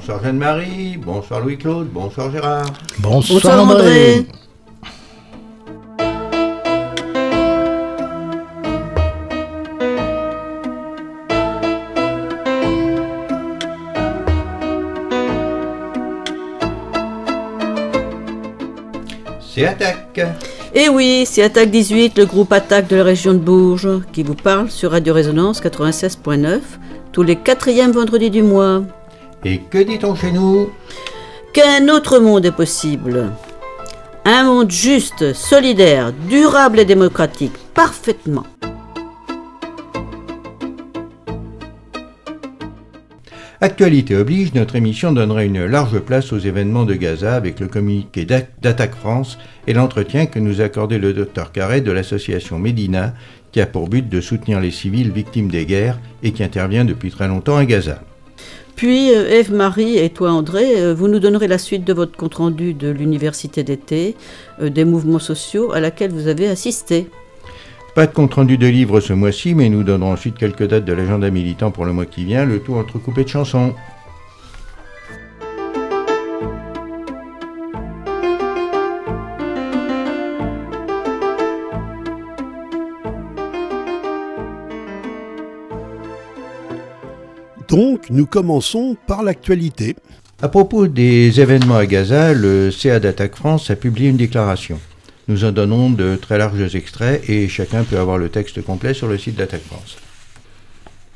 Bonsoir bonsoir Jeanne-Marie, bonsoir Louis-Claude, bonsoir Gérard. Bonsoir, André. C'est Attaque. Et oui, c'est Attaque 18, le groupe Attaque de la région de Bourges, qui vous parle sur Radio Résonance 96.9, tous les quatrièmes vendredis du mois. Et que dit-on chez nous? Qu'un autre monde est possible. Un monde juste, solidaire, durable et démocratique, parfaitement. Actualité oblige, notre émission donnera une large place aux événements de Gaza avec le communiqué d'Attaque France et l'entretien que nous accordait le docteur Carré de l'association Médina qui a pour but de soutenir les civils victimes des guerres et qui intervient depuis très longtemps à Gaza. Puis, euh, Eve-Marie et toi, André, euh, vous nous donnerez la suite de votre compte-rendu de l'université d'été, euh, des mouvements sociaux à laquelle vous avez assisté. Pas de compte-rendu de livre ce mois-ci, mais nous donnerons ensuite quelques dates de l'agenda militant pour le mois qui vient, le tout entrecoupé de chansons. Donc, nous commençons par l'actualité. À propos des événements à Gaza, le CA d'Attaque France a publié une déclaration. Nous en donnons de très larges extraits et chacun peut avoir le texte complet sur le site d'Attaque France.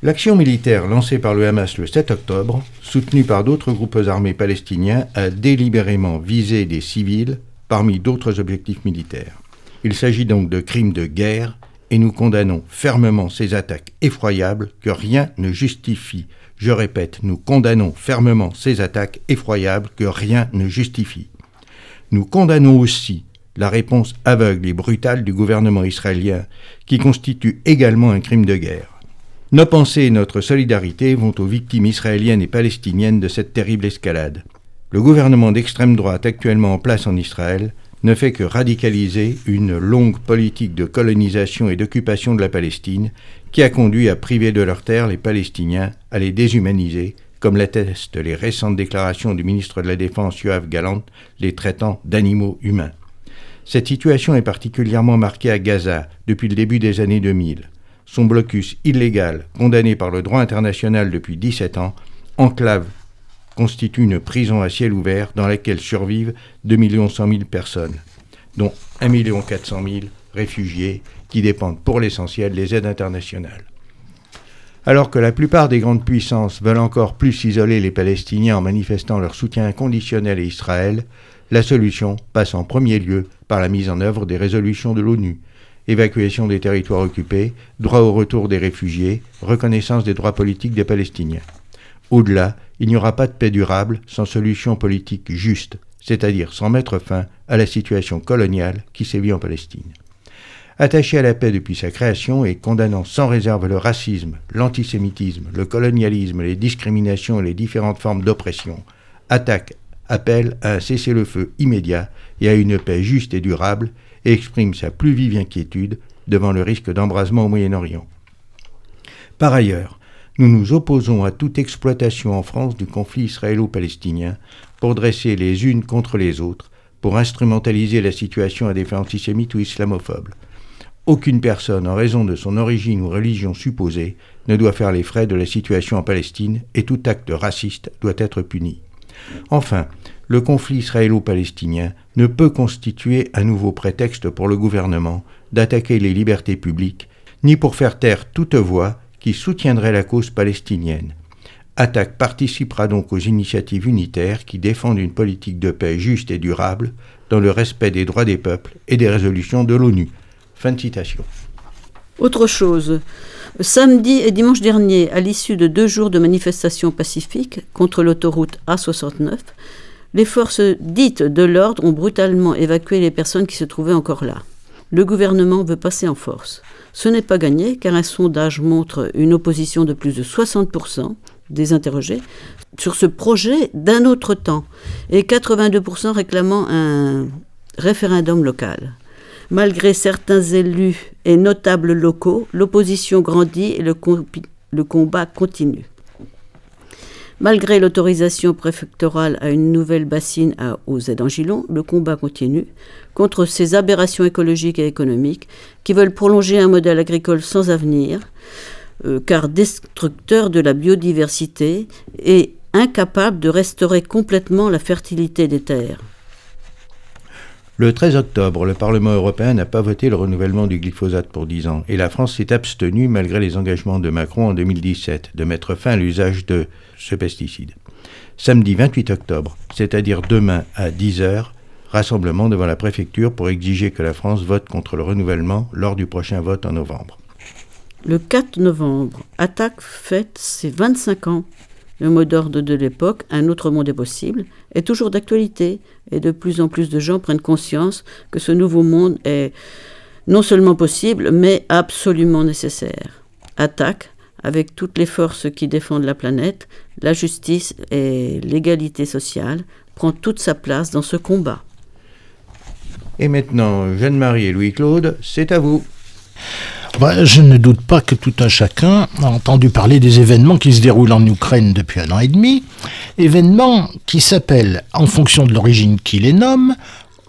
L'action militaire lancée par le Hamas le 7 octobre, soutenue par d'autres groupes armés palestiniens, a délibérément visé des civils parmi d'autres objectifs militaires. Il s'agit donc de crimes de guerre et nous condamnons fermement ces attaques effroyables que rien ne justifie. Je répète, nous condamnons fermement ces attaques effroyables que rien ne justifie. Nous condamnons aussi la réponse aveugle et brutale du gouvernement israélien, qui constitue également un crime de guerre. Nos pensées et notre solidarité vont aux victimes israéliennes et palestiniennes de cette terrible escalade. Le gouvernement d'extrême droite actuellement en place en Israël ne fait que radicaliser une longue politique de colonisation et d'occupation de la Palestine qui a conduit à priver de leurs terres les Palestiniens, à les déshumaniser, comme l'attestent les récentes déclarations du ministre de la Défense Yoav Galant, les traitant d'animaux humains. Cette situation est particulièrement marquée à Gaza depuis le début des années 2000. Son blocus illégal, condamné par le droit international depuis 17 ans, enclave constitue une prison à ciel ouvert dans laquelle survivent 2 100 000 personnes, dont 1 400 000 réfugiés qui dépendent pour l'essentiel des aides internationales. Alors que la plupart des grandes puissances veulent encore plus isoler les Palestiniens en manifestant leur soutien inconditionnel à Israël, la solution passe en premier lieu par la mise en œuvre des résolutions de l'ONU, évacuation des territoires occupés, droit au retour des réfugiés, reconnaissance des droits politiques des Palestiniens. Au-delà, il n'y aura pas de paix durable sans solution politique juste, c'est-à-dire sans mettre fin à la situation coloniale qui sévit en Palestine. Attaché à la paix depuis sa création et condamnant sans réserve le racisme, l'antisémitisme, le colonialisme, les discriminations et les différentes formes d'oppression, attaque appelle à un cessez-le-feu immédiat et à une paix juste et durable et exprime sa plus vive inquiétude devant le risque d'embrasement au Moyen-Orient. Par ailleurs, nous nous opposons à toute exploitation en France du conflit israélo-palestinien pour dresser les unes contre les autres, pour instrumentaliser la situation à des fins antisémites ou islamophobes. Aucune personne, en raison de son origine ou religion supposée, ne doit faire les frais de la situation en Palestine et tout acte raciste doit être puni. Enfin, le conflit israélo-palestinien ne peut constituer un nouveau prétexte pour le gouvernement d'attaquer les libertés publiques, ni pour faire taire toute voix qui soutiendrait la cause palestinienne. Attaque participera donc aux initiatives unitaires qui défendent une politique de paix juste et durable dans le respect des droits des peuples et des résolutions de l'ONU. Fin de citation. Autre chose, Samedi et dimanche dernier, à l'issue de deux jours de manifestations pacifiques contre l'autoroute A69, les forces dites de l'ordre ont brutalement évacué les personnes qui se trouvaient encore là. Le gouvernement veut passer en force. Ce n'est pas gagné car un sondage montre une opposition de plus de 60% des interrogés sur ce projet d'un autre temps et 82% réclamant un référendum local. Malgré certains élus et notables locaux, l'opposition grandit et le, combat continue. Malgré l'autorisation préfectorale à une nouvelle bassine à Aux-Angilon, le combat continue contre ces aberrations écologiques et économiques qui veulent prolonger un modèle agricole sans avenir, euh, car destructeur de la biodiversité et incapable de restaurer complètement la fertilité des terres. Le 13 octobre, le Parlement européen n'a pas voté le renouvellement du glyphosate pour 10 ans et la France s'est abstenue, malgré les engagements de Macron en 2017, de mettre fin à l'usage de ce pesticide. Samedi 28 octobre, c'est-à-dire demain à 10h, rassemblement devant la préfecture pour exiger que la France vote contre le renouvellement lors du prochain vote en novembre. Le 4 novembre, Attaque fête ses 25 ans. Le mot d'ordre de l'époque, un autre monde est possible, est toujours d'actualité et de plus en plus de gens prennent conscience que ce nouveau monde est non seulement possible, mais absolument nécessaire. Attaque, avec toutes les forces qui défendent la planète, la justice et l'égalité sociale, prend toute sa place dans ce combat. Et maintenant, Jeanne-Marie et Louis-Claude, c'est à vous. Bah, je ne doute pas que tout un chacun a entendu parler des événements qui se déroulent en Ukraine depuis un an et demi, événements qui s'appellent, en fonction de l'origine qui les nomme,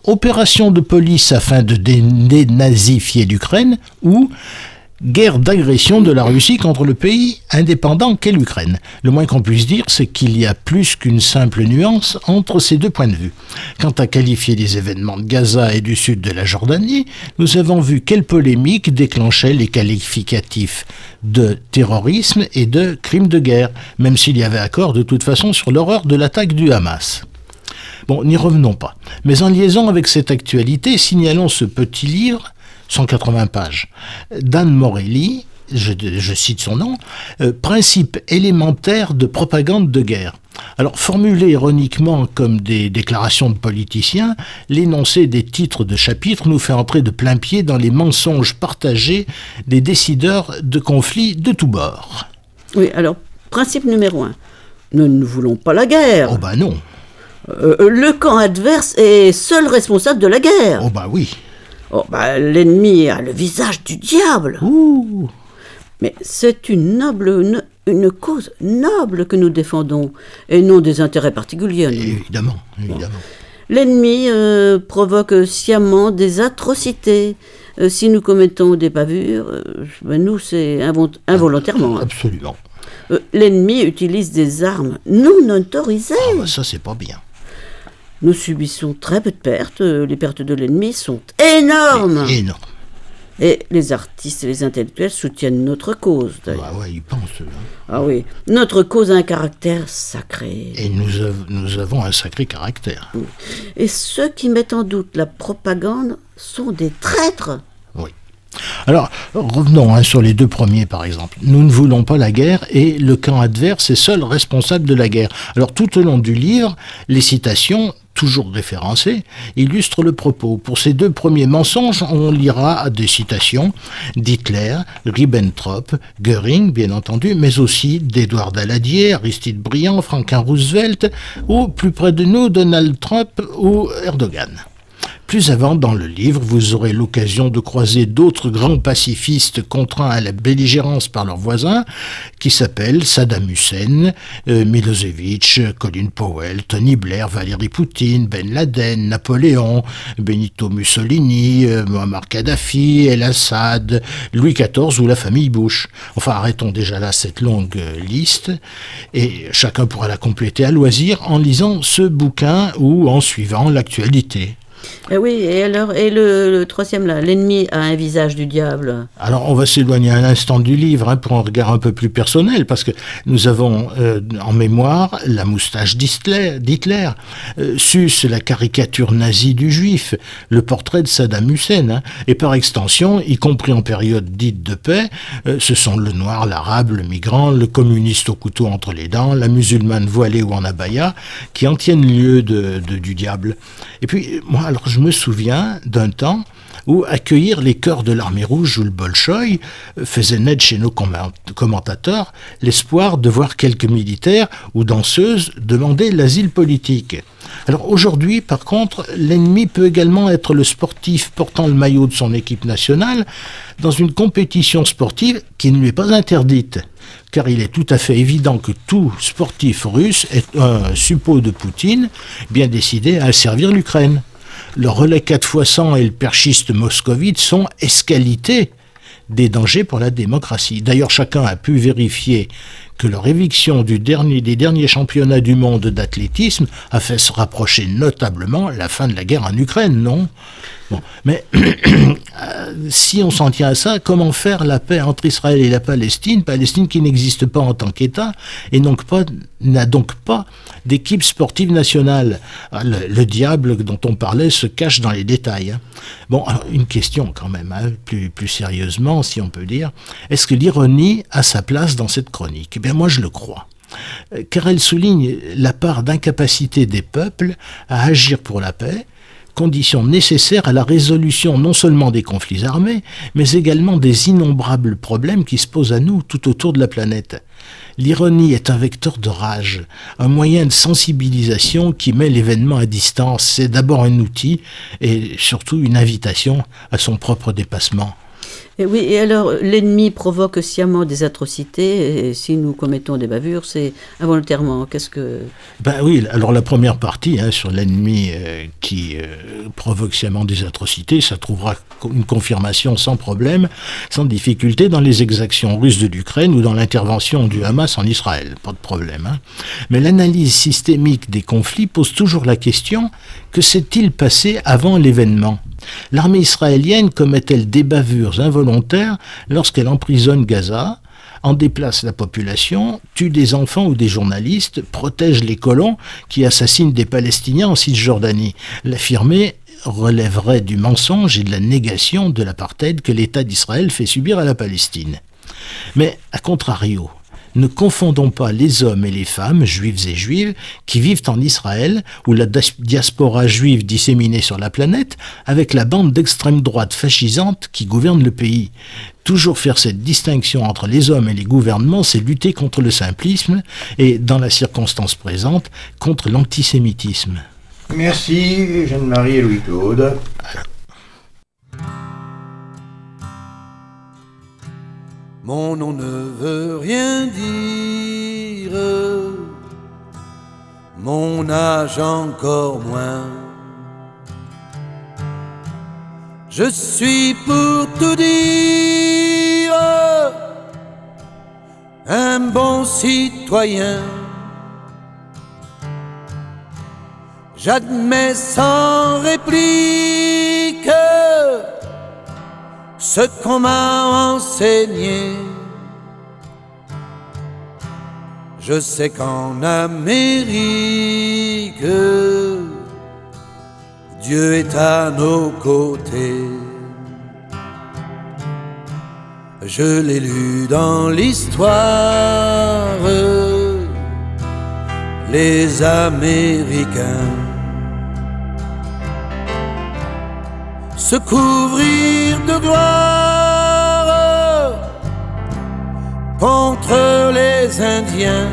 opération de police afin de dénazifier l'Ukraine ou guerre d'agression de la Russie contre le pays indépendant qu'est l'Ukraine. Le moins qu'on puisse dire, c'est qu'il y a plus qu'une simple nuance entre ces deux points de vue. Quant à qualifier les événements de Gaza et du sud de la Jordanie, nous avons vu quelle polémique déclenchait les qualificatifs de terrorisme et de crime de guerre, même s'il y avait accord de toute façon sur l'horreur de l'attaque du Hamas. Bon, n'y revenons pas. Mais en liaison avec cette actualité, signalons ce petit livre 180 pages, d'Anne Morelli, je, cite son nom, euh, Principe élémentaire de propagande de guerre. Alors, formulé ironiquement comme des déclarations de politiciens, l'énoncé des titres de chapitres nous fait entrer de plein pied dans les mensonges partagés des décideurs de conflits de tous bords. Oui, alors, principe numéro un. Nous ne voulons pas la guerre. Oh bah non. Euh, le camp adverse est seul responsable de la guerre. Oh bah oui. Oh, bah, l'ennemi a le visage du diable. Ouh. Mais c'est une noble, une, cause noble que nous défendons, et non des intérêts particuliers. Évidemment, évidemment. L'ennemi euh, provoque sciemment des atrocités. Euh, si nous commettons des bavures, euh, ben nous, c'est involontairement. Hein. Absolument. L'ennemi utilise des armes non autorisées. Ah, bah, ça, c'est pas bien. Nous subissons très peu de pertes. Euh, les pertes de l'ennemi sont énormes. Énormes. Et les artistes et les intellectuels soutiennent notre cause. Bah ouais, ils pensent. Hein. Ah oui, notre cause a un caractère sacré. Et nous, nous avons un sacré caractère. Et ceux qui mettent en doute la propagande sont des traîtres. Oui. Alors, revenons hein, sur les deux premiers, par exemple. Nous ne voulons pas la guerre et le camp adverse est seul responsable de la guerre. Alors, tout au long du livre, les citations toujours référencées, illustrent le propos. Pour ces deux premiers mensonges, on lira des citations d'Hitler, Ribbentrop, Goering, bien entendu, mais aussi d'Édouard Daladier, Aristide Briand, Franklin Roosevelt, ou plus près de nous, Donald Trump ou Erdogan. Plus avant dans le livre, vous aurez l'occasion de croiser d'autres grands pacifistes contraints à la belligérance par leurs voisins, qui s'appellent Saddam Hussein, euh, Milosevic, Colin Powell, Tony Blair, Valérie Poutine, Ben Laden, Napoléon, Benito Mussolini, euh, Muammar Kadhafi, El Assad, Louis XIV ou la famille Bush. Enfin, arrêtons déjà là cette longue euh, liste, et chacun pourra la compléter à loisir en lisant ce bouquin ou en suivant l'actualité. Eh oui, et alors, et le, troisième là, l'ennemi a un visage du diable. Alors, on va s'éloigner un instant du livre hein, pour un regard un peu plus personnel, parce que nous avons euh, en mémoire la moustache d'Hitler, euh, sus la caricature nazie du juif, le portrait de Saddam Hussein, hein, et par extension, y compris en période dite de paix, euh, ce sont le noir, l'arabe, le migrant, le communiste au couteau entre les dents, la musulmane voilée ou en abaya, qui en tiennent lieu de, du diable. Et puis, moi, je me souviens d'un temps ou accueillir les cœurs de l'armée rouge ou le Bolchoï faisait naître chez nos commentateurs l'espoir de voir quelques militaires ou danseuses demander l'asile politique. Alors aujourd'hui, par contre, l'ennemi peut également être le sportif portant le maillot de son équipe nationale dans une compétition sportive qui ne lui est pas interdite. Car il est tout à fait évident que tout sportif russe est un suppôt de Poutine, bien décidé à servir l'Ukraine. Le relais 4 x 100 et le perchiste moscovite sont escalités des dangers pour la démocratie. D'ailleurs, chacun a pu vérifier que leur éviction des derniers championnats du monde d'athlétisme a fait se rapprocher notablement la fin de la guerre en Ukraine, non? Mais euh, si on s'en tient à ça, comment faire la paix entre Israël et la Palestine? Palestine qui n'existe pas en tant qu'État et n'a donc pas d'équipe sportive nationale. Ah, le, diable dont on parlait se cache dans les détails. Hein. Bon, une question quand même, hein, plus, sérieusement, si on peut dire. Est-ce que l'ironie a sa place dans cette chronique? Bien, moi, je le crois euh, car elle souligne la part d'incapacité des peuples à agir pour la paix, condition nécessaire à la résolution non seulement des conflits armés, mais également des innombrables problèmes qui se posent à nous tout autour de la planète. L'ironie est un vecteur de rage, un moyen de sensibilisation qui met l'événement à distance. C'est d'abord un outil et surtout une invitation à son propre dépassement. Et oui, et alors l'ennemi provoque sciemment des atrocités, et si nous commettons des bavures, c'est involontairement. Qu'est-ce que. Ben oui, alors la première partie hein, sur l'ennemi euh, qui euh, provoque sciemment des atrocités, ça trouvera une confirmation sans problème, sans difficulté dans les exactions russes de l'Ukraine ou dans l'intervention du Hamas en Israël. Pas de problème. Hein. Mais l'analyse systémique des conflits pose toujours la question que s'est-il passé avant l'événement? L'armée israélienne commet-elle des bavures involontaires lorsqu'elle emprisonne Gaza, en déplace la population, tue des enfants ou des journalistes, protège les colons qui assassinent des Palestiniens en Cisjordanie L'affirmer relèverait du mensonge et de la négation de l'apartheid que l'État d'Israël fait subir à la Palestine. Mais, à contrario, ne confondons pas les hommes et les femmes, juifs et juives, qui vivent en Israël ou la diaspora juive disséminée sur la planète, avec la bande d'extrême droite fascisante qui gouverne le pays. Toujours faire cette distinction entre les hommes et les gouvernements, c'est lutter contre le simplisme et, dans la circonstance présente, contre l'antisémitisme. Merci Jeanne-Marie et Louis-Claude. Mon nom ne veut rien dire, mon âge encore moins. Je suis pour tout dire un bon citoyen. J'admets sans réplique ce qu'on m'a enseigné. Je sais qu'en Amérique, Dieu est à nos côtés. Je l'ai lu dans l'histoire, les Américains se couvrir de gloire contre les Indiens.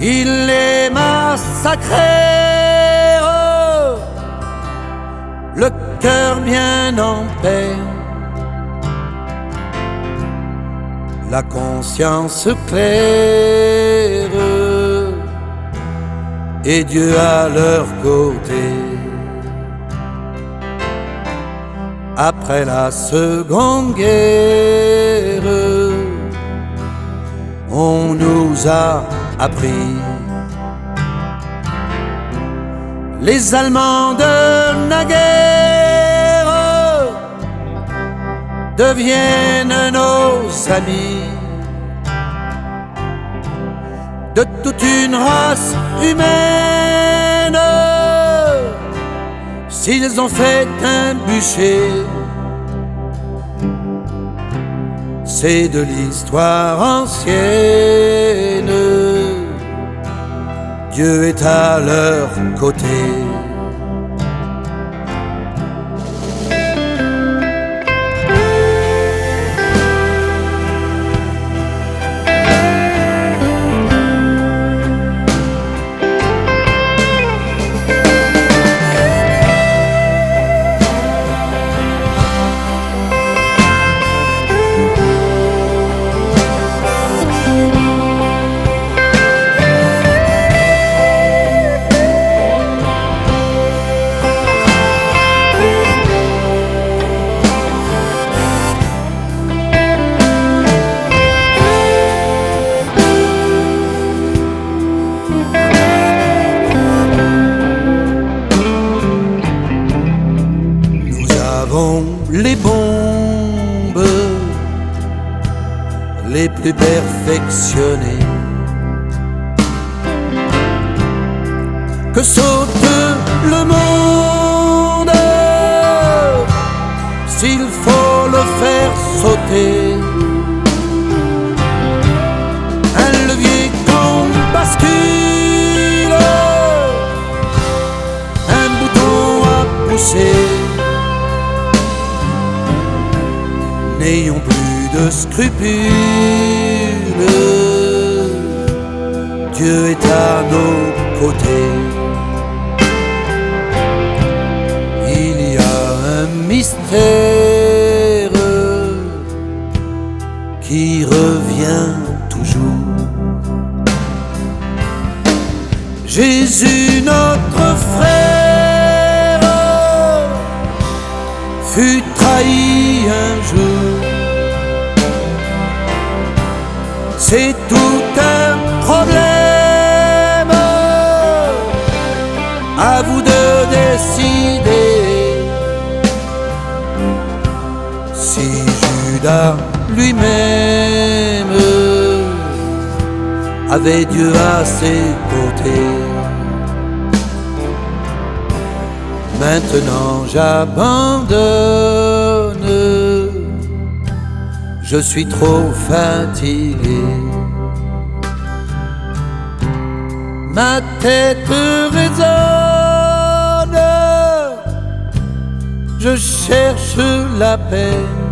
Ils les massacrèrent, le cœur bien en paix. La conscience claire et Dieu à leur côté. Après la seconde guerre, on nous a appris. Les Allemands de naguère deviennent nos amis. De toute une race humaine s'ils ont fait un bûcher. C'est de l'histoire ancienne. Dieu est à leur côté. Perfectionnés. Que Lui-même avait Dieu à ses côtés. Maintenant j'abandonne, je suis trop fatigué. Ma tête résonne, je cherche la paix.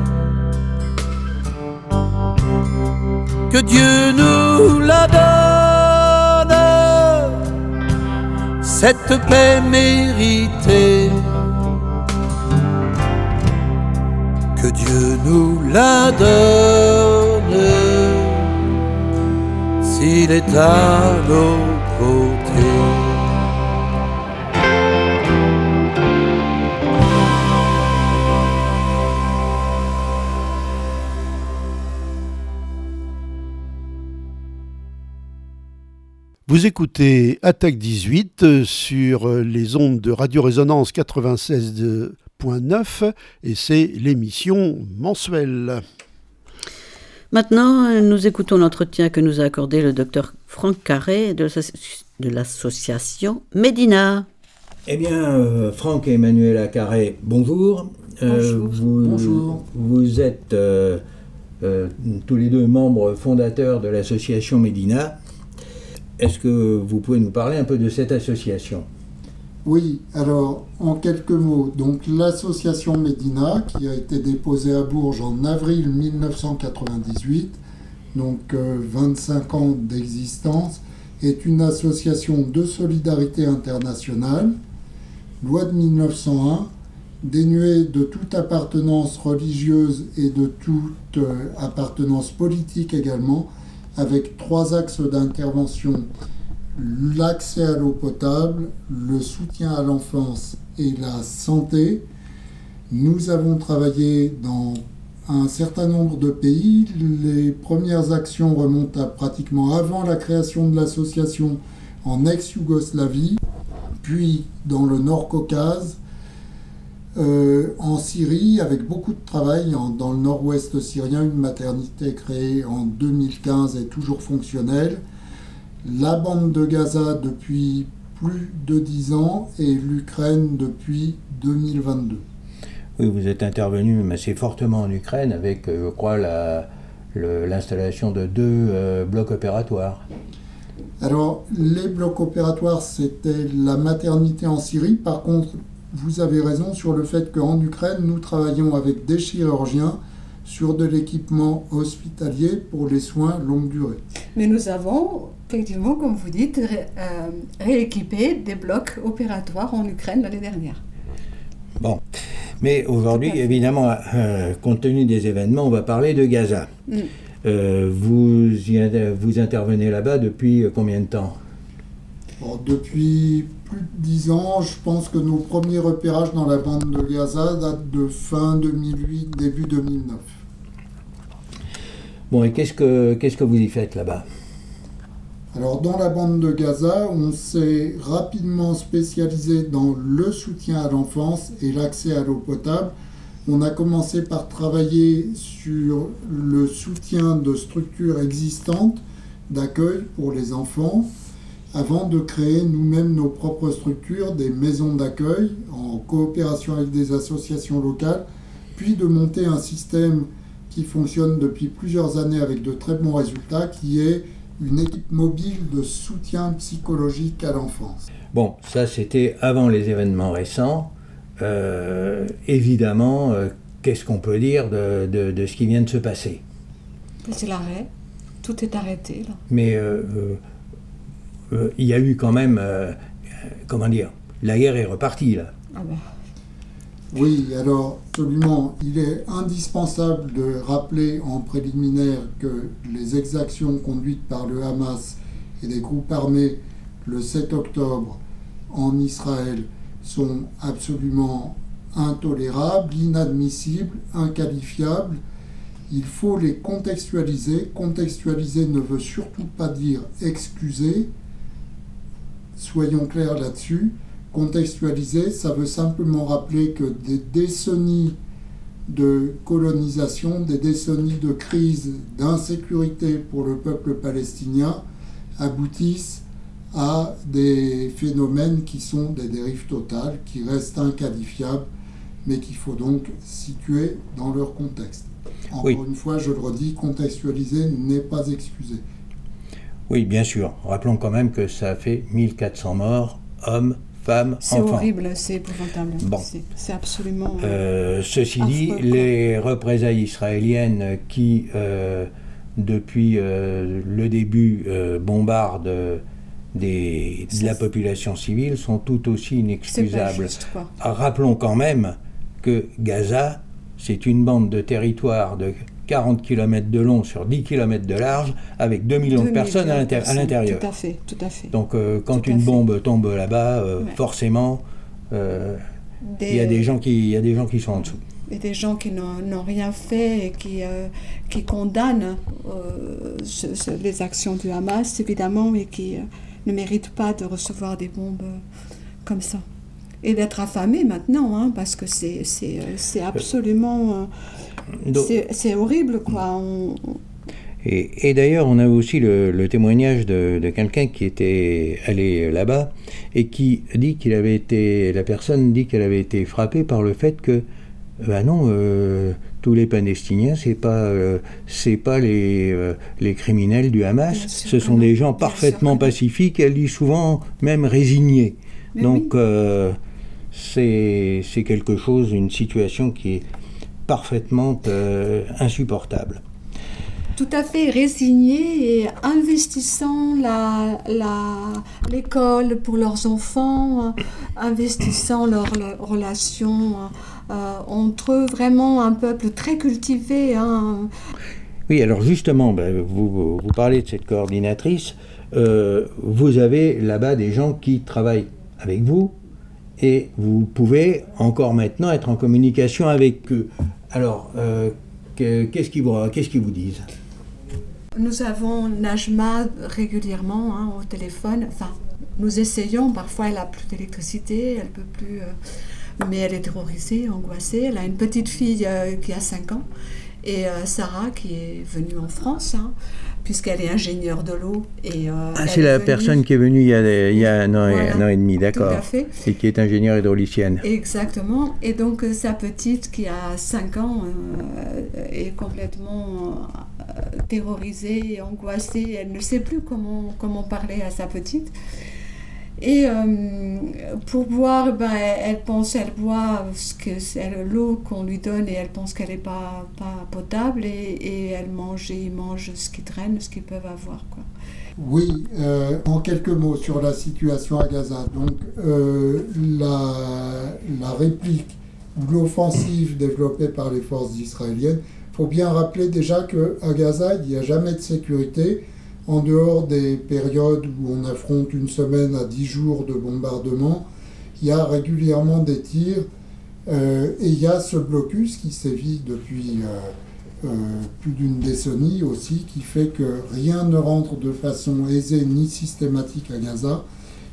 Que Dieu nous la donne, cette paix méritée. Que Dieu nous la donne, s'il est à nos Vous écoutez Attaque 18 euh, sur euh, les ondes de Radio Résonance 96.9 et c'est l'émission mensuelle. Maintenant, nous écoutons l'entretien que nous a accordé le docteur Franck Carré de l'asso- de l'association Médina. Eh bien, euh, Franck et Emmanuela Carré, bonjour. Euh, Bonjour. vous, Bonjour. Vous êtes euh, euh, tous les deux membres fondateurs de l'association Médina. Est-ce que vous pouvez nous parler un peu de cette association? Oui, alors en quelques mots, donc l'association Médina qui a été déposée à Bourges en avril 1998, donc euh, 25 ans d'existence, est une association de solidarité internationale, loi de 1901, dénuée de toute appartenance religieuse et de toute euh, appartenance politique également, avec trois axes d'intervention l'accès à l'eau potable, le soutien à l'enfance et la santé. Nous avons travaillé dans un certain nombre de pays. Les premières actions remontent à pratiquement avant la création de l'association en ex-Yougoslavie, puis dans le Nord-Caucase, euh, en Syrie, avec beaucoup de travail en- dans le nord-ouest syrien, une maternité créée en 2015 est toujours fonctionnelle la bande de Gaza depuis plus de 10 ans et l'Ukraine depuis 2022. Oui, vous êtes intervenu assez fortement en Ukraine avec, euh, je crois, l'installation de deux euh, blocs opératoires. Alors, les blocs opératoires, c'était la maternité en Syrie. Par contre, vous avez raison sur le fait qu'en Ukraine, nous travaillons avec des chirurgiens sur de l'équipement hospitalier pour les soins longue durée. Mais nous avons, effectivement, comme vous dites, ré- euh, rééquipé des blocs opératoires en Ukraine l'année dernière. Bon. Mais aujourd'hui, évidemment, euh, compte tenu des événements, on va parler de Gaza. Mm. Euh, vous, y vous intervenez là-bas depuis combien de temps? Bon, depuis plus de 10 ans, je pense que nos premiers repérages dans la bande de Gaza datent de fin 2008, début 2009. Bon, et qu'est-ce que, qu'est-ce que vous y faites là-bas? Alors dans la bande de Gaza, on s'est rapidement spécialisé dans le soutien à l'enfance et l'accès à l'eau potable. On a commencé par travailler sur le soutien de structures existantes d'accueil pour les enfants avant de créer nous-mêmes nos propres structures, des maisons d'accueil en coopération avec des associations locales, puis de monter un système qui fonctionne depuis plusieurs années avec de très bons résultats, qui est une équipe mobile de soutien psychologique à l'enfance. Bon, ça c'était avant les événements récents. Euh, évidemment, euh, qu'est-ce qu'on peut dire de, de, ce qui vient de se passer? C'est l'arrêt. Tout est arrêté. Là. Mais euh, il y a eu quand même, comment dire, la guerre est repartie là. Ah ben. Oui, alors absolument, il est indispensable de rappeler en préliminaire que les exactions conduites par le Hamas et les groupes armés le 7 octobre en Israël sont absolument intolérables, inadmissibles, inqualifiables. Il faut les contextualiser. Contextualiser ne veut surtout pas dire excuser. Soyons clairs là-dessus. Contextualiser, ça veut simplement rappeler que des décennies de colonisation, des décennies de crise, d'insécurité pour le peuple palestinien aboutissent à des phénomènes qui sont des dérives totales, qui restent inqualifiables, mais qu'il faut donc situer dans leur contexte. Encore une fois, je le redis, contextualiser n'est pas excusé. Oui, bien sûr. Rappelons quand même que ça a fait 1400 morts, hommes, femmes, C'est horrible, c'est épouvantable. Bon. C'est absolument. Euh, euh, ceci dit, les représailles israéliennes qui, euh, depuis le début, bombardent des, de la population civile sont tout aussi inexcusables. Rappelons quand même que Gaza, c'est une bande de territoire de 40 km de long sur 10 km de large, avec 2 millions de personnes à l'intérieur. Tout à fait, tout à fait. Donc euh, quand une bombe tombe là-bas, euh, forcément, euh, il y, a des gens qui, y a des gens qui sont en dessous. Et des gens qui n'ont rien fait et qui, qui condamnent les actions du Hamas, évidemment, et qui ne méritent pas de recevoir des bombes comme ça. Et d'être affamés maintenant, hein, parce que c'est absolument c'est horrible, quoi. Et, d'ailleurs, on a aussi le, témoignage de, quelqu'un qui était allé là-bas et qui dit qu'il avait été, la personne dit qu'elle avait été frappée par le fait que, ben non, euh, tous les Palestiniens, c'est pas, euh, c'est pas les, euh, les criminels du Hamas, ce sont des gens parfaitement pacifiques. Elle dit souvent même résignés. Donc c'est quelque chose, une situation qui est parfaitement euh, insupportable. Tout à fait résigné et investissant l'école la, pour leurs enfants, euh, investissant leurs relations euh, entre eux, vraiment un peuple très cultivé. Hein. Oui, alors justement, ben, vous, vous, parlez de cette coordinatrice. vous avez là-bas des gens qui travaillent avec vous, et vous pouvez encore maintenant être en communication avec eux. Alors, euh, qu'est-ce qu'ils vous, disent? Nous avons Najma régulièrement hein, au téléphone. Enfin, nous essayons. Parfois, elle n'a plus d'électricité, elle peut plus. Euh, mais elle est terrorisée, angoissée. Elle a une petite fille euh, qui a 5 ans. Et Sarah, qui est venue en France, hein, puisqu'elle est ingénieure de l'eau. Et, euh, ah, c'est la personne qui est venue il y a, il y a un, an, et demi, d'accord. Et qui est ingénieure hydraulicienne. Exactement. Et donc euh, sa petite, qui a 5 ans, euh, est complètement terrorisée, angoissée. Elle ne sait plus comment, comment parler à sa petite. Et euh, pour boire, ben, elle, pense, elle boit ce que l'eau qu'on lui donne et elle pense qu'elle n'est pas, pas potable et, et, elle mange et ils mangent ce qu'ils traînent, ce qu'ils peuvent avoir. Quoi. Oui, euh, en quelques mots sur la situation à Gaza. Donc, euh, la, la, réplique ou l'offensive développée par les forces israéliennes, il faut bien rappeler déjà qu'à Gaza, il n'y a jamais de sécurité en dehors des périodes où on affronte une semaine à dix jours de bombardement, il y a régulièrement des tirs euh, et il y a ce blocus qui sévit depuis euh, euh, plus d'une décennie aussi, qui fait que rien ne rentre de façon aisée ni systématique à Gaza.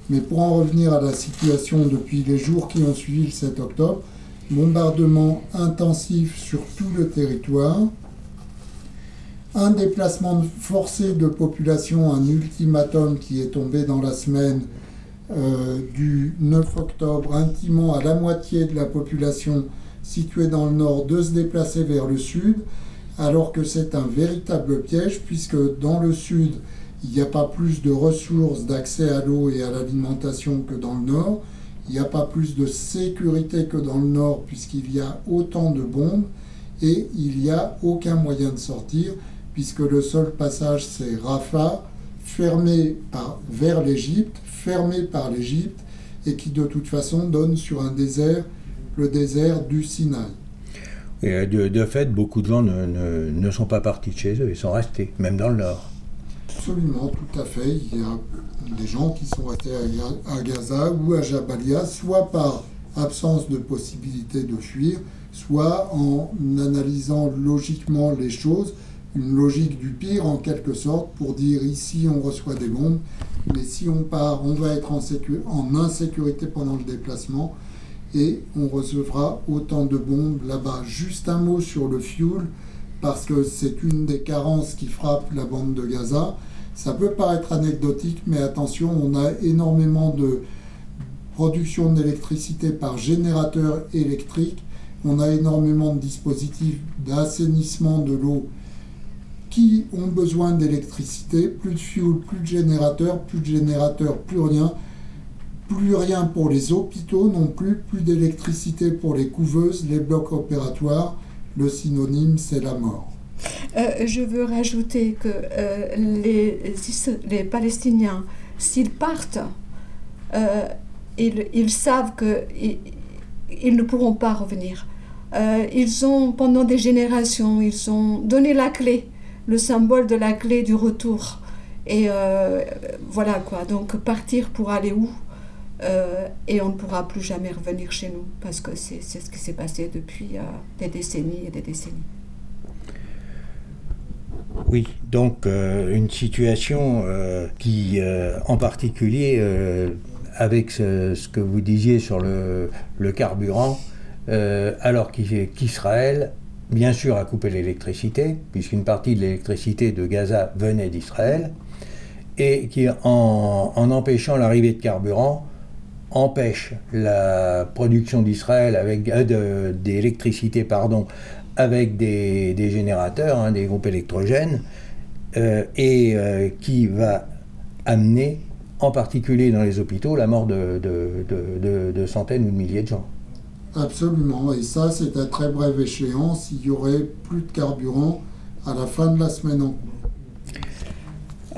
Mais pour en revenir à la situation depuis les jours qui ont suivi le 7 octobre, bombardement intensif sur tout le territoire, un déplacement forcé de population, un ultimatum qui est tombé dans la semaine euh, du 9 octobre, intimant à la moitié de la population située dans le nord de se déplacer vers le sud, alors que c'est un véritable piège puisque dans le sud, il n'y a pas plus de ressources d'accès à l'eau et à l'alimentation que dans le nord. Il n'y a pas plus de sécurité que dans le nord puisqu'il y a autant de bombes et il n'y a aucun moyen de sortir puisque le seul passage c'est Rafah, fermé par, vers l'Égypte, fermé par l'Égypte et qui de toute façon donne sur un désert, le désert du Sinaï. Et de, fait, beaucoup de gens ne, ne sont pas partis de chez eux, ils sont restés, même dans le nord. Absolument, tout à fait. Il y a des gens qui sont restés à Gaza ou à Jabalia, soit par absence de possibilité de fuir, soit en analysant logiquement les choses, une logique du pire en quelque sorte, pour dire ici on reçoit des bombes, mais si on part, on va être en, insécurité pendant le déplacement et on recevra autant de bombes là-bas. Juste un mot sur le fuel, parce que c'est une des carences qui frappe la bande de Gaza. Ça peut paraître anecdotique, mais attention, on a énormément de production d'électricité par générateur électrique. On a énormément de dispositifs d'assainissement de l'eau qui ont besoin d'électricité. Plus de fuel, plus de générateurs, plus de générateurs, plus rien. Plus rien pour les hôpitaux non plus, plus d'électricité pour les couveuses, les blocs opératoires. Le synonyme, c'est la mort. Euh, je veux rajouter que euh, les, les, Palestiniens, s'ils partent, euh, ils, savent qu'ils ils ne pourront pas revenir. ils ont, pendant des générations, ils ont donné la clé, le symbole de la clé du retour. Et voilà quoi, donc partir pour aller où et on ne pourra plus jamais revenir chez nous parce que c'est ce qui s'est passé depuis des décennies et des décennies. Oui, donc euh, une situation euh, qui, euh, en particulier, avec ce, que vous disiez sur le, carburant, alors qu'Israël, bien sûr, a coupé l'électricité, puisqu'une partie de l'électricité de Gaza venait d'Israël, et qui, en, empêchant l'arrivée de carburant, empêche la production d'Israël avec d'électricité pardon avec des, générateurs, hein, des groupes électrogènes, euh, et euh, qui va amener, en particulier dans les hôpitaux, la mort de, centaines ou de milliers de gens. Absolument, et ça c'est à très brève échéance, il y aurait plus de carburant à la fin de la semaine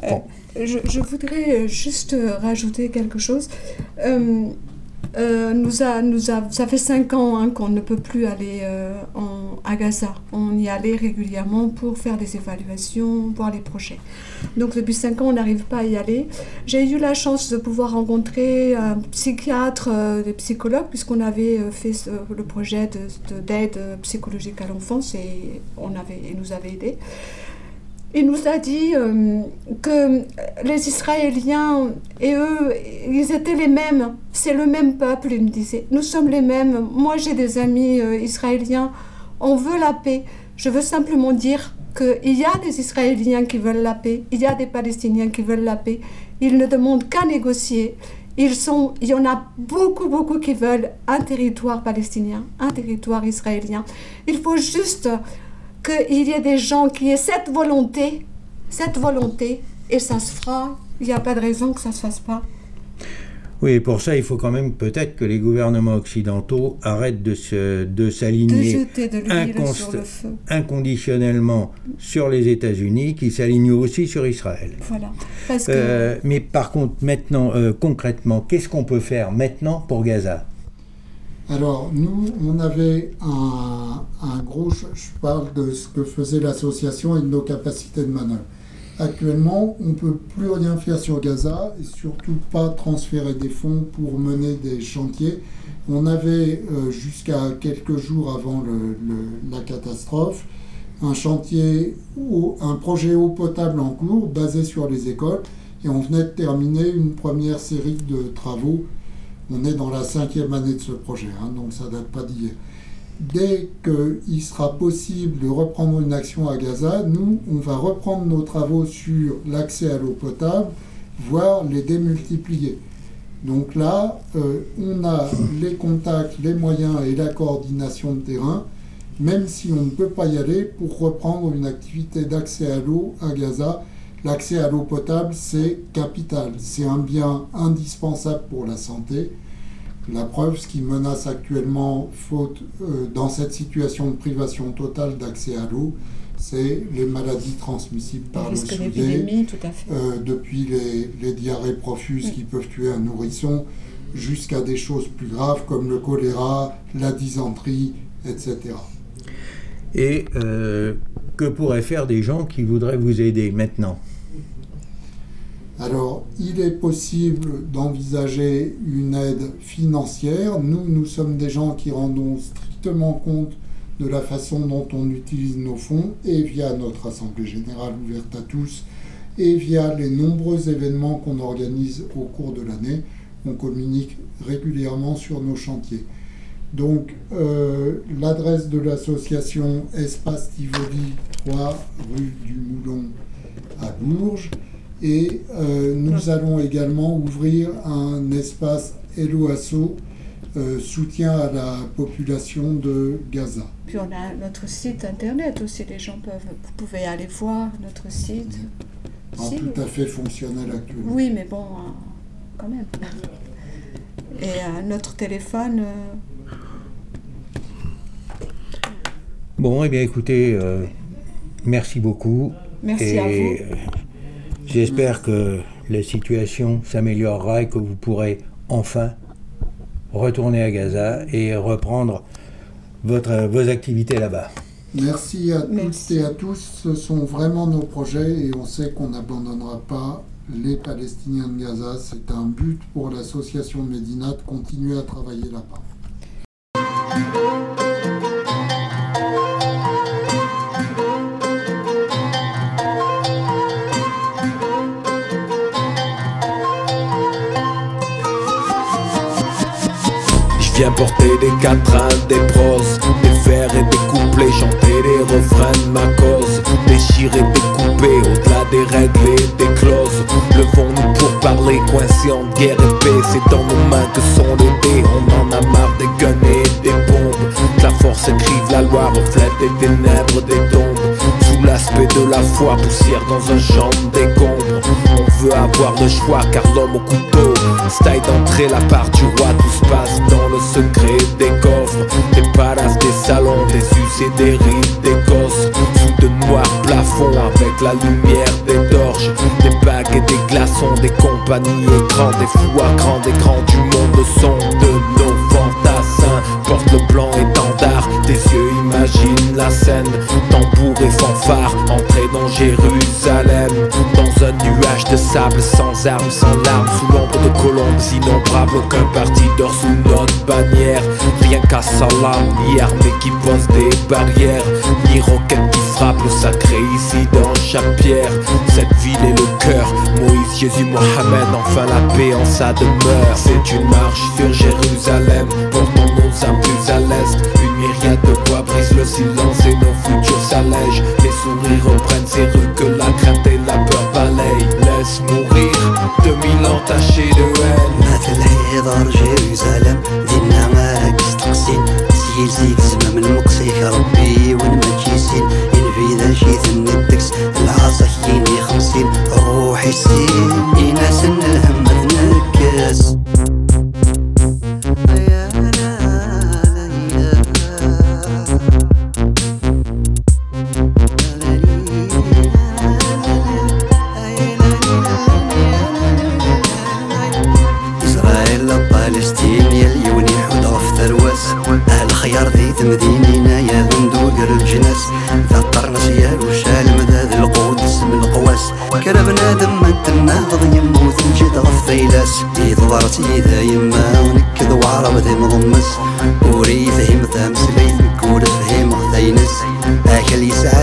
cours. Je, voudrais juste rajouter quelque chose. Euh, nous a, nous a, ça fait cinq ans hein, qu'on ne peut plus aller euh, en, à Gaza. On y allait régulièrement pour faire des évaluations, voir les projets. Donc depuis cinq ans, on n'arrive pas à y aller. J'ai eu la chance de pouvoir rencontrer un psychiatre, euh, des psychologues, puisqu'on avait fait le projet d'aide de, psychologique à l'enfance et on avait, nous avait aidés il nous a dit euh, que les Israéliens et eux, ils étaient les mêmes. C'est le même peuple, il me disait. Nous sommes les mêmes. Moi, j'ai des amis euh, israéliens. On veut la paix. Je veux simplement dire qu'il y a des Israéliens qui veulent la paix. Il y a des Palestiniens qui veulent la paix. Ils ne demandent qu'à négocier. Il y en a beaucoup, beaucoup qui veulent un territoire palestinien, un territoire israélien. Il faut juste qu'il y ait des gens qui aient cette volonté, cette volonté, et ça se fera. Il n'y a pas de raison que ça ne se fasse pas. Oui, pour ça, il faut quand même peut-être que les gouvernements occidentaux arrêtent de, se, de s'aligner inconditionnellement sur les États-Unis, qui s'alignent aussi sur Israël. Voilà. Euh, mais par contre, maintenant, euh, concrètement, qu'est-ce qu'on peut faire maintenant pour Gaza? Alors, nous, on avait un, gros. Je parle de ce que faisait l'association et de nos capacités de manœuvre. Actuellement, on ne peut plus rien faire sur Gaza et surtout pas transférer des fonds pour mener des chantiers. On avait, euh, jusqu'à quelques jours avant la catastrophe, un chantier, un projet eau potable en cours basé sur les écoles et on venait de terminer une première série de travaux on est dans la cinquième année de ce projet, hein, donc ça date pas d'hier. dès qu'il sera possible de reprendre une action à Gaza, nous, on va reprendre nos travaux sur l'accès à l'eau potable, voire les démultiplier. Donc là, euh, on a les contacts, les moyens et la coordination de terrain, même si on ne peut pas y aller pour reprendre une activité d'accès à l'eau à Gaza. L'accès à l'eau potable, c'est capital, c'est un bien indispensable pour la santé. La preuve, ce qui menace actuellement, faute euh, dans cette situation de privation totale d'accès à l'eau, c'est les maladies transmissibles par le fait. euh, depuis les, les diarrhées profuses Oui. qui peuvent tuer un nourrisson, jusqu'à des choses plus graves comme le choléra, la dysenterie, etc. Et euh, que pourraient faire des gens qui voudraient vous aider maintenant? Alors, il est possible d'envisager une aide financière. Nous, nous sommes des gens qui rendons strictement compte de la façon dont on utilise nos fonds et via notre Assemblée générale ouverte à tous et via les nombreux événements qu'on organise au cours de l'année. On communique régulièrement sur nos chantiers. Donc, euh, l'adresse de l'association Espace Tivoli 3 rue du Moulon à Bourges. Et euh, nous allons également ouvrir un espace Eloasso, euh, soutien à la population de Gaza. Puis on a notre site internet aussi, les gens peuvent, vous pouvez aller voir notre site. En Si, tout à fait fonctionnel actuellement. Oui, mais bon, euh, quand même. Et euh, notre téléphone, euh, Bon, eh bien écoutez, euh, merci beaucoup. merci et à vous. J'espère que la situation s'améliorera et que vous pourrez enfin retourner à Gaza et reprendre votre, vos activités là-bas. Merci à Merci. toutes et à tous. Ce sont vraiment nos projets et on sait qu'on n'abandonnera pas les Palestiniens de Gaza. C'est un but pour l'association Médina de continuer à travailler là-bas. Viens porter des quatrains, des proses, des vers et des couplets, chanter les refrains de ma cause, déchirer, découper, au-delà des règles et des clauses. Levons-nous pour parler, coincés en guerre et paix, c'est dans nos mains que sont les dés. On en a marre des guns et des bombes, la force écrive la loi, reflète les ténèbres des tombes. L'aspect de la foi, poussière dans un champ décombres. On veut avoir le choix car l'homme au couteau Style d'entrée la part du roi. Tout se passe dans le secret des coffres Des palaces, des salons, des us et des rides, des gosses. Sous de noirs plafonds avec la lumière des torches Des bagues et des glaçons, des compagnies écrans Des fous à grand écran du monde Le son de nos fantassins. Porte le blanc étendard Tes yeux imaginent la scène Fanfare Entrer dans Jérusalem Dans un nuage de sable Sans armes, sans larmes Sous l'ombre de colombes innombrables Aucun parti dort sous notre bannière. Rien qu'à salam Ni armée qui pose des barrières. Ni roquette qui frappe le sacré ici dans chaque pierre Cette ville est le cœur Moïse, Jésus, Mohamed Enfin la paix en sa demeure. C'est une marche sur Jérusalem Portons nos âmes plus à l'est. Une myriade de voix brise le silence s'allègent Les sourires reprennent ces rues Que la crainte et la peur balayent Laisse mourir 2000 ans tachés de haine مثل حضار جيروزالم دينا ما كستقسين سيل زيك زمام المقسيك ربي وين ما تجيسين إن في ذا شي ثن الدكس العاصحين خمسين روحي سين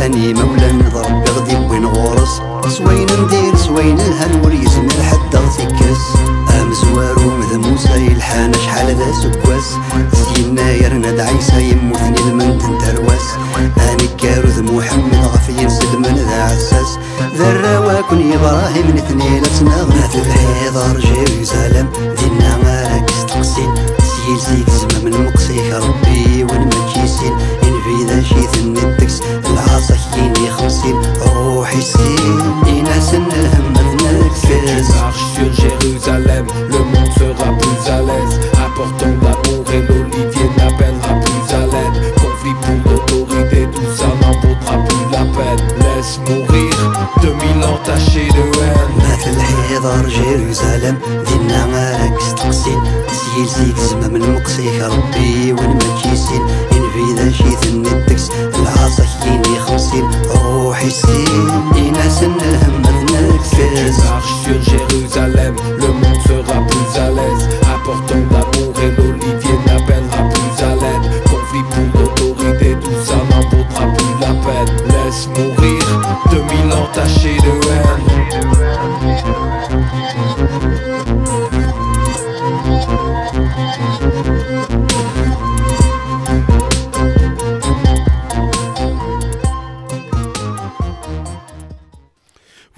anime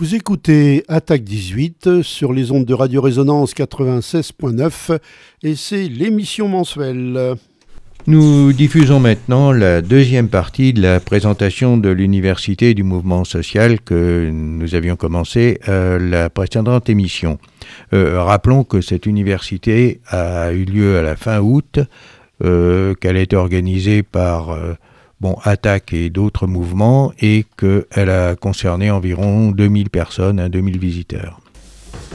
Vous écoutez Attaque 18 sur les ondes de Radio Résonance 96.9 et c'est l'émission mensuelle. Nous diffusons maintenant la deuxième partie de la présentation de l'université du mouvement social que nous avions commencé à la précédente émission. Euh, rappelons que cette université a eu lieu à la fin août, euh, qu'elle a été organisée par euh, bon, Attaque et d'autres mouvements et qu'elle a concerné environ 2000 personnes, hein, 2000 visiteurs.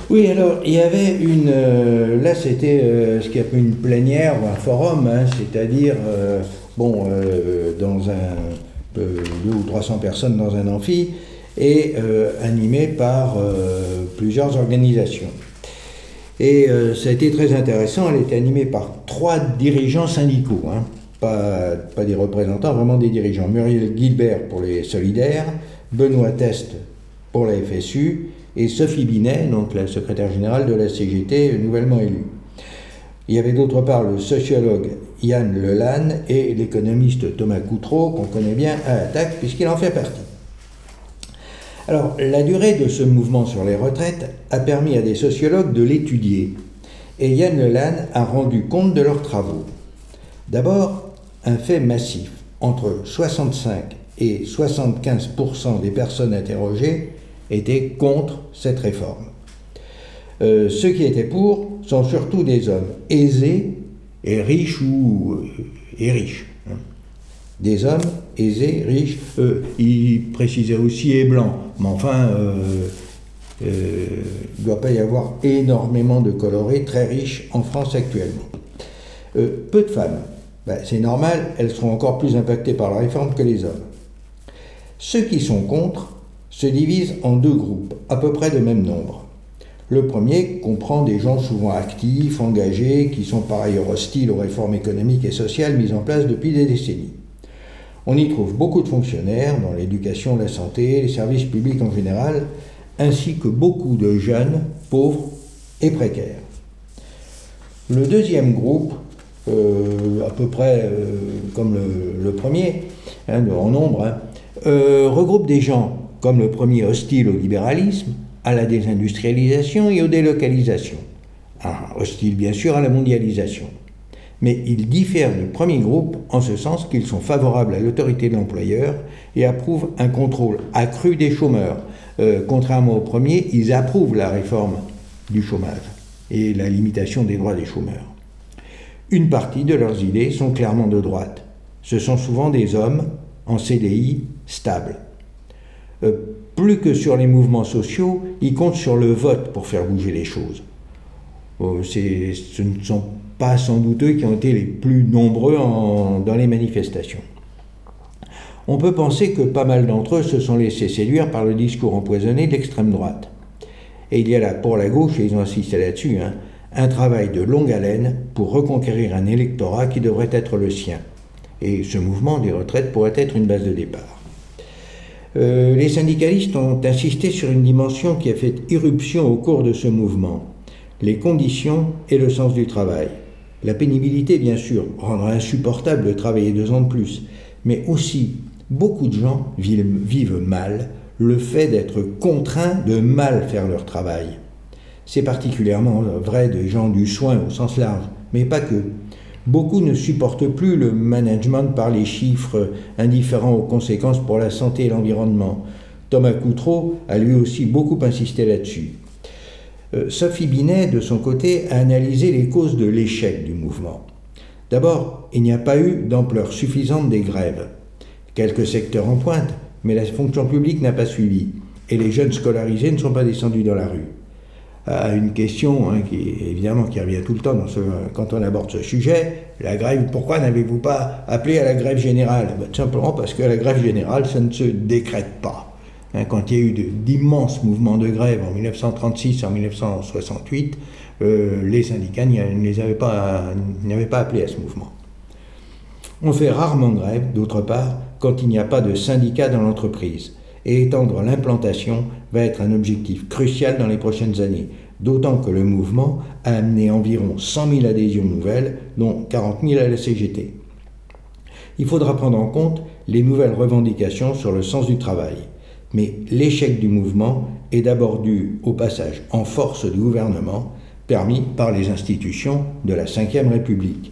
Oui, alors il y avait une. euh, là, c'était euh, ce qu'on appelle une plénière ou un forum, hein, c'est-à-dire, euh, bon, dans un. deux ou 300 personnes dans un amphi, et animé par plusieurs organisations. Et ça a été très intéressant, elle était animée par trois dirigeants syndicaux, hein, pas, des représentants, vraiment des dirigeants. Muriel Gilbert pour les solidaires, Benoît Test pour la FSU, et Sophie Binet, donc la secrétaire générale de la CGT nouvellement élue. Il y avait d'autre part le sociologue Yann Lelanne et l'économiste Thomas Coutreau, qu'on connaît bien à Attaque, puisqu'il en fait partie. Alors, la durée de ce mouvement sur les retraites a permis à des sociologues de l'étudier, et Yann Lelanne a rendu compte de leurs travaux. D'abord, un fait massif. Entre 65 et 75% des personnes interrogées étaient contre cette réforme. Euh, ceux qui étaient pour sont surtout des hommes aisés et riches ou euh, et riches. hein. Des hommes aisés, riches. Euh, il précisait aussi et blancs. Mais enfin, euh, il ne doit pas y avoir énormément de colorés très riches en France actuellement. Peu de femmes. Ben, c'est normal, elles seront encore plus impactées par la réforme que les hommes. Ceux qui sont contre se divisent en deux groupes, à peu près de même nombre. Le premier comprend des gens souvent actifs, engagés, qui sont par ailleurs hostiles aux réformes économiques et sociales mises en place depuis des décennies. On y trouve beaucoup de fonctionnaires dans l'éducation, la santé, les services publics en général, ainsi que beaucoup de jeunes, pauvres et précaires. Le deuxième groupe, à peu près euh, comme le, premier, hein, en nombre, hein, euh, regroupe des gens comme le premier hostile au libéralisme, à la désindustrialisation et aux délocalisations. Ah, hostile bien sûr à la mondialisation. Mais ils diffèrent du premier groupe en ce sens qu'ils sont favorables à l'autorité de l'employeur et approuvent un contrôle accru des chômeurs. Euh, contrairement au premier, ils approuvent la réforme du chômage et la limitation des droits des chômeurs. Une partie de leurs idées sont clairement de droite. Ce sont souvent des hommes en CDI stables. Euh, plus que sur les mouvements sociaux, ils comptent sur le vote pour faire bouger les choses. Euh, ce ne sont pas sans doute eux qui ont été les plus nombreux dans les manifestations. On peut penser que pas mal d'entre eux se sont laissés séduire par le discours empoisonné de l'extrême droite. Et il y a là, pour la gauche, et ils ont insisté là-dessus, hein, un travail de longue haleine pour reconquérir un électorat qui devrait être le sien. Et ce mouvement des retraites pourrait être une base de départ. Euh, les syndicalistes ont insisté sur une dimension qui a fait irruption au cours de ce mouvement, les conditions et le sens du travail. La pénibilité, bien sûr, rendra insupportable de travailler deux ans de plus, mais aussi beaucoup de gens vivent, vivent mal le fait d'être contraints de mal faire leur travail. C'est particulièrement vrai des gens du soin au sens large, mais pas que. Beaucoup ne supportent plus le management par les chiffres indifférents aux conséquences pour la santé et l'environnement. Thomas Coutreau a lui aussi beaucoup insisté là-dessus. Euh, Sophie Binet, de son côté, a analysé les causes de l'échec du mouvement. D'abord, il n'y a pas eu d'ampleur suffisante des grèves. Quelques secteurs en pointe, mais la fonction publique n'a pas suivi, et les jeunes scolarisés ne sont pas descendus dans la rue. À une question hein, qui évidemment qui revient tout le temps quand on aborde ce sujet, la grève, pourquoi n'avez-vous pas appelé à la grève générale? Ben, simplement parce que la grève générale, ça ne se décrète pas. Hein, quand il y a eu d'immenses mouvements de grève en 1936 et en 1968, euh, les syndicats n'avaient pas, pas appelé à ce mouvement. On fait rarement grève, d'autre part, quand il n'y a pas de syndicat dans l'entreprise. Et étendre l'implantation va être un objectif crucial dans les prochaines années, d'autant que le mouvement a amené environ 100 000 adhésions nouvelles, dont 40 000 à la CGT. Il faudra prendre en compte les nouvelles revendications sur le sens du travail. Mais l'échec du mouvement est d'abord dû au passage en force du gouvernement permis par les institutions de la Ve République.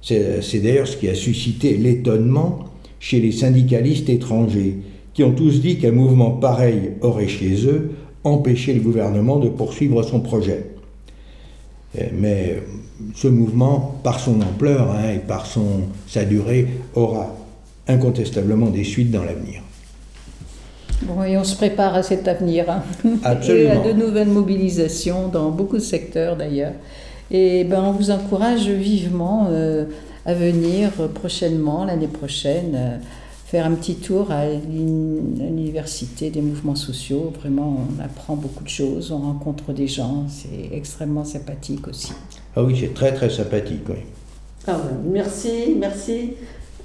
C'est d'ailleurs ce qui a suscité l'étonnement chez les syndicalistes étrangers, qui ont tous dit qu'un mouvement pareil aurait chez eux empêché le gouvernement de poursuivre son projet. Euh, mais ce mouvement, par son ampleur hein, et par son, sa durée, aura incontestablement des suites dans l'avenir. Bon, et on se prépare à cet avenir. Hein. Absolument. Et à de nouvelles mobilisations dans beaucoup de secteurs d'ailleurs. Et ben, on vous encourage vivement euh, à venir prochainement, l'année prochaine, euh, faire un petit tour à l'université des mouvements sociaux. Vraiment, on apprend beaucoup de choses, on rencontre des gens, c'est extrêmement sympathique aussi. Ah oui, c'est très très sympathique, oui. Ah merci, merci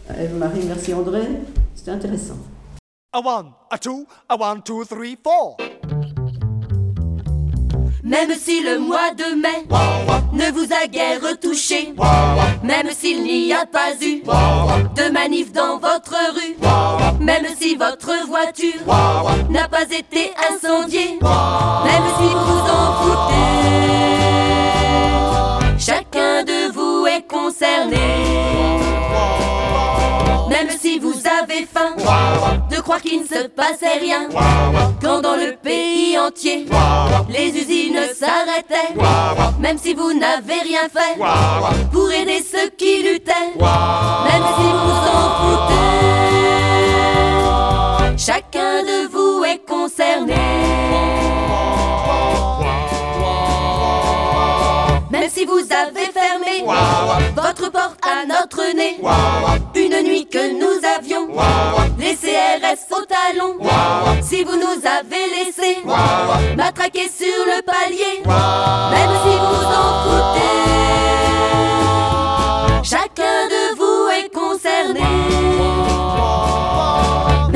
Eve-Marie, merci André, c'était intéressant. A one, a two, a one, two, three, four. Même si le mois de mai ne vous a guère touché, même s'il n'y a pas eu de manif dans votre rue, même si votre voiture n'a pas été incendiée, même si vous en foutez, chacun de vous est concerné. Même si vous de croire qu'il ne se passait rien, quand dans le pays entier les usines s'arrêtaient, même si vous n'avez rien fait pour aider ceux qui luttaient, même si vous en foutez, chacun de vous si vous avez fermé votre porte à notre nez, une nuit que nous avions les CRS au talon, si vous nous avez laissé matraquer sur le palier, même si vous en foutez,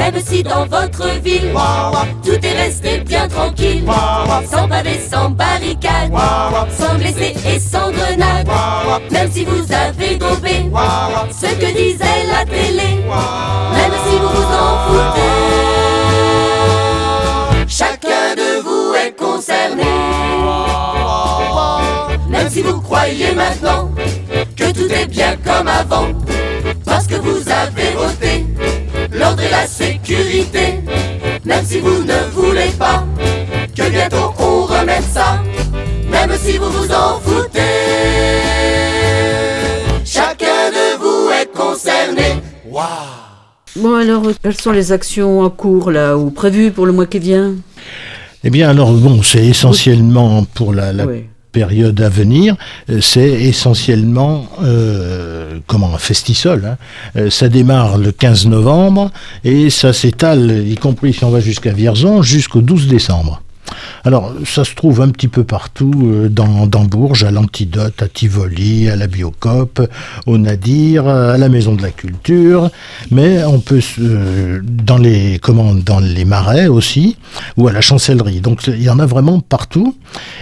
Même si dans votre ville tout est resté bien tranquille, sans pavés, sans barricades, sans blessés et sans grenades. Même si vous avez tombé ce que disait la télé, même si vous vous en foutez, chacun de vous est concerné. Même si vous croyez maintenant que tout est bien comme avant, parce que vous avez voté l'ordre et la sécurité. Même si vous ne voulez pas que bientôt on remette ça, même si vous vous en foutez, chacun de vous est concerné. Waouh! Bon alors, quelles sont les actions en cours là ou prévues pour le mois qui vient? Eh bien alors bon, c'est essentiellement pour la, la période à venir, euh, c'est essentiellement euh, comment un festisol. Hein. Euh, ça démarre le 15 novembre et ça s'étale, y compris si on va jusqu'à Vierzon, jusqu'au 12 décembre. Alors, ça se trouve un petit peu partout euh, dans, Bourges, à l'Antidote, à Tivoli, à la Biocop, au Nadir, à la Maison de la Culture, mais on peut euh, dans les comment, dans les marais aussi, ou à la Chancellerie. Donc il y en a vraiment partout.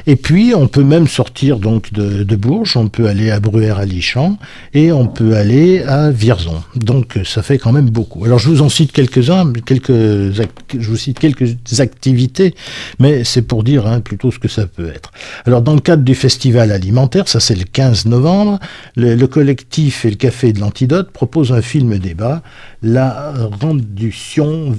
Et puis on peut même sortir donc de, Bourges, on peut aller à Bruère à Lichamp et on peut aller à Vierzon. Donc ça fait quand même beaucoup. Alors je vous en cite quelques-uns, quelques, je vous cite quelques activités, mais c'est pour dire hein, plutôt ce que ça peut être. Alors dans le cadre du festival alimentaire, ça c'est le 15 novembre, le, le collectif et le café de l'Antidote proposent un film débat, la rendution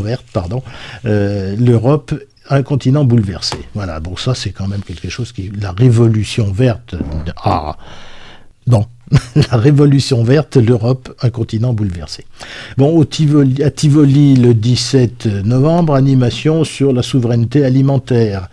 verte, pardon, euh, l'Europe un continent bouleversé. Voilà, bon ça c'est quand même quelque chose qui... La révolution verte... Ah, non, la révolution verte, l'Europe, un continent bouleversé. Bon, à Tivoli, le 17 novembre, animation sur la souveraineté alimentaire.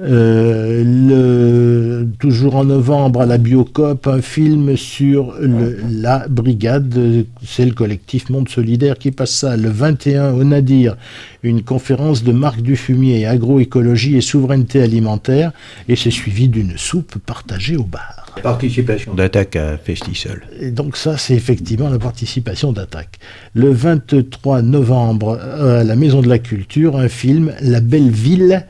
Euh, toujours en novembre à la Biocop, un film sur la brigade, c'est le collectif Monde Solidaire qui passe ça. Le 21 au Nadir, une conférence de Marc Dufumier, agroécologie et souveraineté alimentaire, et c'est suivi d'une soupe partagée au bar. Participation d'attaque à Festisol. Donc ça, c'est effectivement la participation d'attaque. Le 23 novembre, à la Maison de la Culture, un film, La Belle Ville,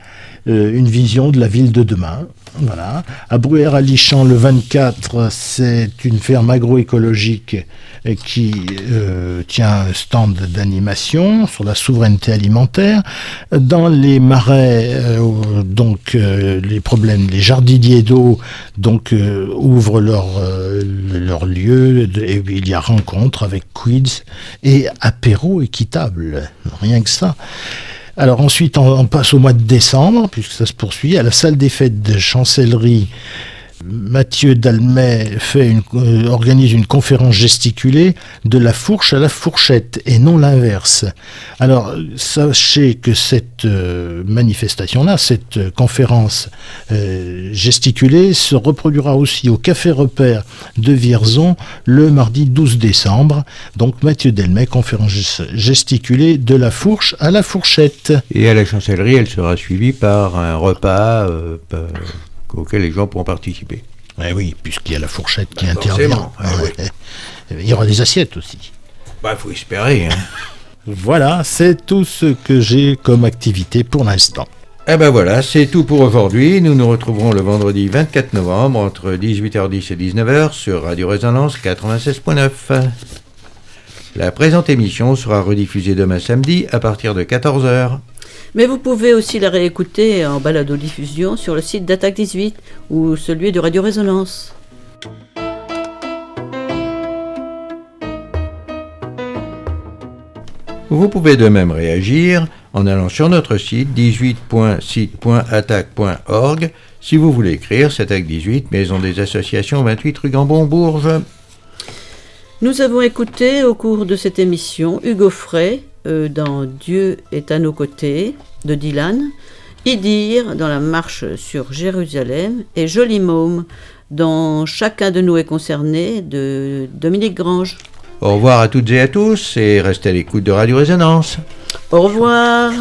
euh, une vision de la ville de demain. Voilà. À Bruère à Lichamp, le 24, c'est une ferme agroécologique qui euh, tient un stand d'animation sur la souveraineté alimentaire. Dans les marais, euh, donc euh, les problèmes, les jardiniers d'eau, donc ouvrent leur leur lieu et il y a rencontre avec quiz et apéro équitable, rien que ça. Alors ensuite, on, passe au mois de décembre, puisque ça se poursuit, à la salle des fêtes de Chancellerie. Mathieu Dalmet fait euh, organise une conférence gesticulée de la fourche à la fourchette et non l'inverse. Alors sachez que cette euh, manifestation-là, cette conférence euh, gesticulée se reproduira aussi au Café Repère de Vierzon le mardi 12 décembre. Donc Mathieu Delmet, conférence ges- gesticulée de la fourche à la fourchette. Et à la chancellerie, elle sera suivie par un repas auquel les gens pourront participer. Eh oui, puisqu'il y a la fourchette qui Bah, intervient. ah Ouais. Il y aura des assiettes aussi. Bah, faut espérer. Hein. Voilà, c'est tout ce que j'ai comme activité pour l'instant. Eh ben voilà, c'est tout pour aujourd'hui. Nous nous retrouverons le vendredi 24 novembre entre 18h10 et 19h sur Radio Résonance 96.9. La présente émission sera rediffusée demain samedi à partir de 14h. Mais vous pouvez aussi la réécouter en balado-diffusion sur le site d'Attaque 18 ou celui de Radio Résonance. Vous pouvez de même réagir en allant sur notre site 18.site.attaque.org si vous voulez écrire cet acte 18, Maison des Associations 28 rue Gambon-Bourges. Nous avons écouté au cours de cette émission Hugo Frey dans Dieu est à nos côtés de Dylan, Idir dans la marche sur Jérusalem et Joli Môme dans Chacun de nous est concerné de Dominique Grange. Au revoir à toutes et à tous et restez à l'écoute de Radio Résonance. Au revoir.